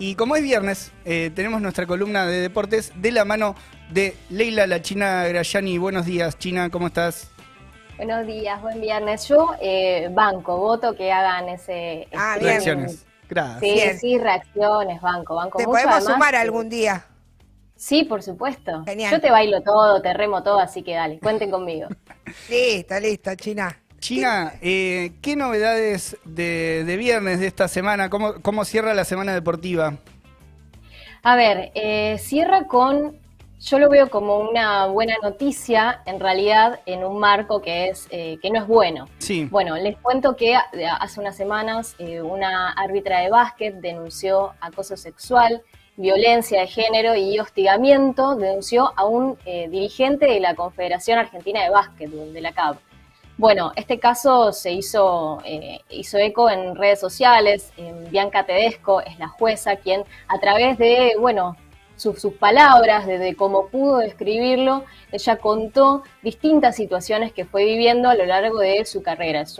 Y como es viernes, eh, tenemos nuestra columna de deportes de la mano de Leila La China Grayani. Buenos días, China, ¿cómo estás? Buenos días, buen viernes. Yo eh, banco, voto que hagan ese... Ah, streaming. reacciones. Gracias. Sí, Bien. sí, reacciones, banco, banco. Te mucho, podemos además, sumar algún día. Sí, por supuesto. Genial. Yo te bailo todo, te remo todo, así que dale, cuenten conmigo. Listo, listo, China. China, eh, ¿qué novedades de, de viernes de esta semana? ¿Cómo, ¿Cómo cierra la semana deportiva? A ver, eh, cierra con, yo lo veo como una buena noticia, en realidad, en un marco que es eh, que no es bueno. Sí. Bueno, les cuento que hace unas semanas eh, una árbitra de básquet denunció acoso sexual, violencia de género y hostigamiento, denunció a un eh, dirigente de la Confederación Argentina de Básquetbol, de la CAB. Bueno, este caso se hizo, eh, hizo eco en redes sociales. Bianca Tedesco es la jueza quien, a través de, bueno, su- sus palabras, de, de cómo pudo describirlo, ella contó distintas situaciones que fue viviendo a lo largo de su carrera. Es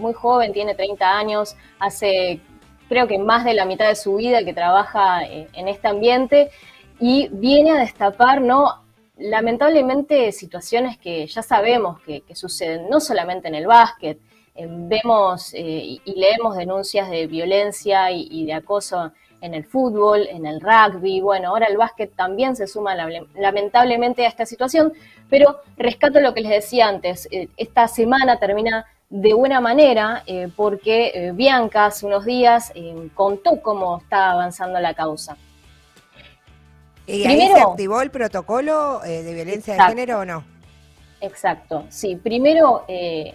muy joven, tiene 30 años, hace creo que más de la mitad de su vida que trabaja eh, en este ambiente y viene a destapar, ¿no? Lamentablemente situaciones que ya sabemos que, suceden, no solamente en el básquet, eh, vemos eh, y, leemos denuncias de violencia y, de acoso en el fútbol, en el rugby, bueno, ahora el básquet también se suma lame- lamentablemente a esta situación, pero rescato lo que les decía antes, eh, esta semana termina de buena manera porque Bianca hace unos días contó cómo está avanzando la causa. ¿Y ahí Primero- se activó el protocolo eh, de violencia Exacto. de género o no? Exacto, sí. Primero, eh,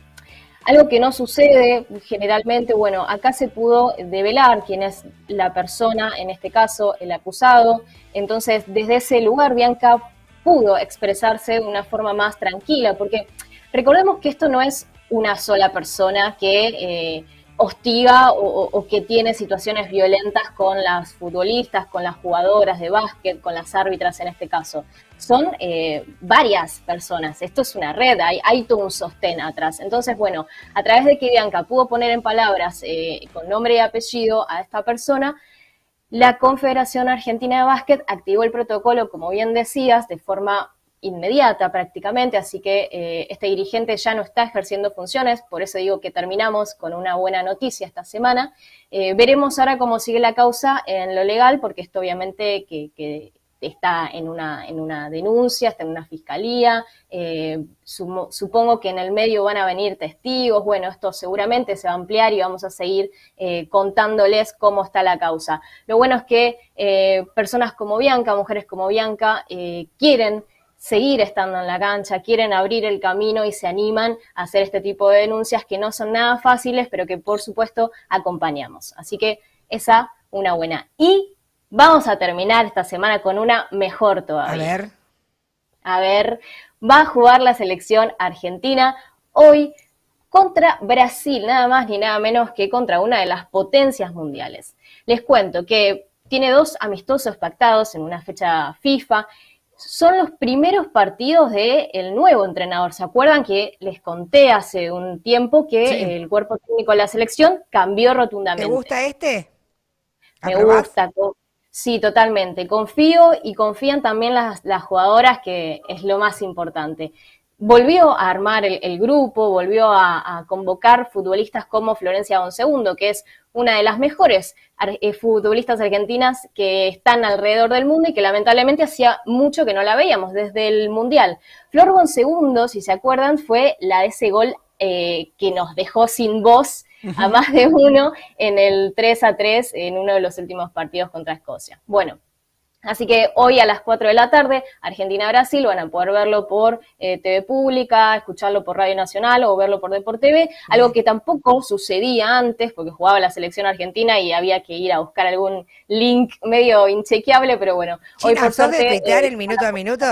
algo que no sucede generalmente, bueno, acá se pudo develar quién es la persona, en este caso el acusado. Entonces, desde ese lugar, Bianca pudo expresarse de una forma más tranquila, porque recordemos que esto no es una sola persona que eh, hostiga o, que tiene situaciones violentas con las futbolistas, con las jugadoras de básquet, con las árbitras en este caso. Son eh, varias personas, esto es una red, hay, hay todo un sostén atrás. Entonces, bueno, a través de que Bianca pudo poner en palabras eh, con nombre y apellido a esta persona, la Confederación Argentina de Básquet activó el protocolo, como bien decías, de forma inmediata prácticamente, así que eh, este dirigente ya no está ejerciendo funciones, por eso digo que terminamos con una buena noticia esta semana. Eh, veremos ahora cómo sigue la causa en lo legal, porque esto obviamente que, está en una, en una denuncia, está en una fiscalía, eh, supongo que en el medio van a venir testigos, bueno, esto seguramente se va a ampliar y vamos a seguir contándoles cómo está la causa. Lo bueno es que personas como Bianca, mujeres como Bianca, quieren seguir estando en la cancha, quieren abrir el camino y se animan a hacer este tipo de denuncias que no son nada fáciles, pero que por supuesto acompañamos. Así que esa, una buena. Y vamos a terminar esta semana con una mejor A todavía. ver. A ver, va a jugar la selección argentina hoy contra Brasil, nada más ni nada menos que contra una de las potencias mundiales. Les cuento que tiene dos amistosos pactados en una fecha FIFA. Son los primeros partidos del nuevo entrenador. ¿Se acuerdan que les conté hace un tiempo que Sí. el cuerpo técnico de la selección cambió ¿Te rotundamente? gusta este? Me gusta. Sí, totalmente. Confío y confían también las, las jugadoras, que es lo más importante. Volvió a armar el, el grupo, volvió a, a convocar futbolistas como Florencia Bonsegundo, que es una de las mejores ar- eh, futbolistas argentinas que están alrededor del mundo y que lamentablemente hacía mucho que no la veíamos desde el Mundial. Flor Bonsegundo, si se acuerdan, fue la de ese gol eh, que nos dejó sin voz a más de uno en el 3 a 3 en uno de los últimos partidos contra Escocia. Bueno, así que hoy a las 4 de la tarde, Argentina-Brasil, van a poder verlo por eh, TV Pública, escucharlo por Radio Nacional o verlo por Deport TV, algo que tampoco sucedía antes porque jugaba la selección argentina y había que ir a buscar algún link medio inchequeable, pero bueno, hoy por ¿sos de eh, el minuto a minuto?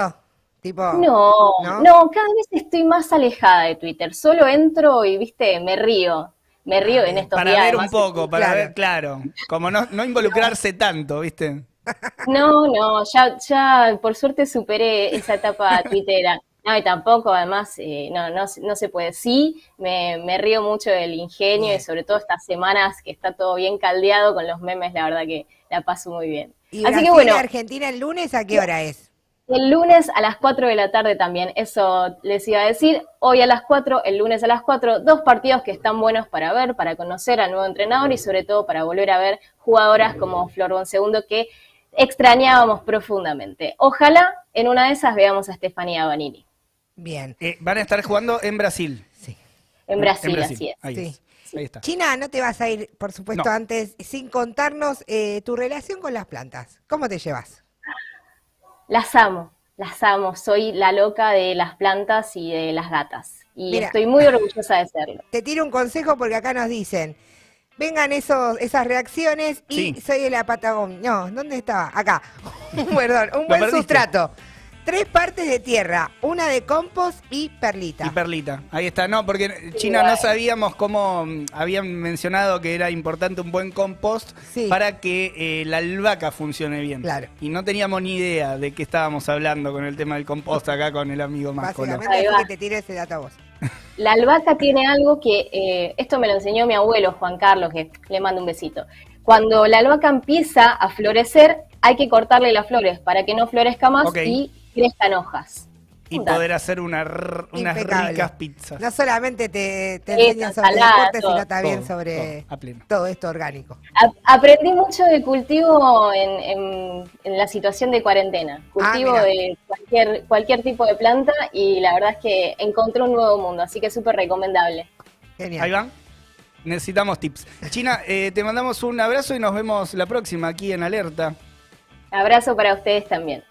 Tipo, no, ¿no? no, cada vez estoy más alejada de Twitter. Solo entro y, viste, me río. Me río en estos Para días. ver un poco, para Claro. ver, claro. Como no, no involucrarse tanto, ¿viste? No, no, ya, ya por suerte superé esa etapa twittera. No, y tampoco, además, eh, no, no, no se puede. Sí, me, me río mucho del ingenio y sobre todo estas semanas que está todo bien caldeado con los memes, la verdad que la paso muy bien. Y Así Brasil que bueno, Argentina el lunes, ¿a qué hora es? el lunes a las 4 de la tarde también, eso les iba a decir. Hoy a las 4, el lunes a las 4, dos partidos que están buenos para ver, para conocer al nuevo entrenador y sobre todo para volver a ver jugadoras como Flor Bonsegundo que extrañábamos profundamente. Ojalá en una de esas veamos a Estefanía Banini. Bien. Eh, van a estar jugando en Brasil. Sí. En Brasil, así es. Ahí, Sí. es. Ahí está. China, no te vas a ir, por supuesto, No. antes, sin contarnos eh, tu relación con las plantas. ¿Cómo te llevas? Las amo, las amo. Soy la loca de las plantas y de las gatas. Y Mira. estoy muy orgullosa de serlo. Te tiro un consejo porque acá nos dicen, vengan esos, esas reacciones y Sí. soy de la Patagonia. No, ¿dónde estaba? Acá. Perdón, un buen sustrato. Tres partes de tierra, una de compost y perlita. Y Perlita, ahí está. No, porque China no sabíamos cómo mm, habían mencionado que era importante un buen compost Sí. para que eh, la albahaca funcione bien. Claro. Y no teníamos ni idea de qué estábamos hablando con el tema del compost acá con el amigo Máscolo. Básicamente va. que te tiro ese dato a vos. La albahaca tiene algo que, eh, esto me lo enseñó mi abuelo Juan Carlos, que le mando un besito. Cuando la albahaca empieza a florecer, hay que cortarle las flores para que no florezca más y crezcan hojas. Y poder hacer una unas Impecable. ricas pizzas. No solamente te, te enseñan sobre deporte, todo. sino también Todo, sobre todo, esto orgánico. A- aprendí mucho de cultivo en, en- en la situación de cuarentena. Cultivo mira. de cualquier, cualquier tipo de planta y la verdad es que encontré un nuevo mundo, así que súper recomendable. Genial. Ahí van. Necesitamos tips. China, eh, te mandamos un abrazo y nos vemos la próxima aquí en Alerta. Abrazo para ustedes también.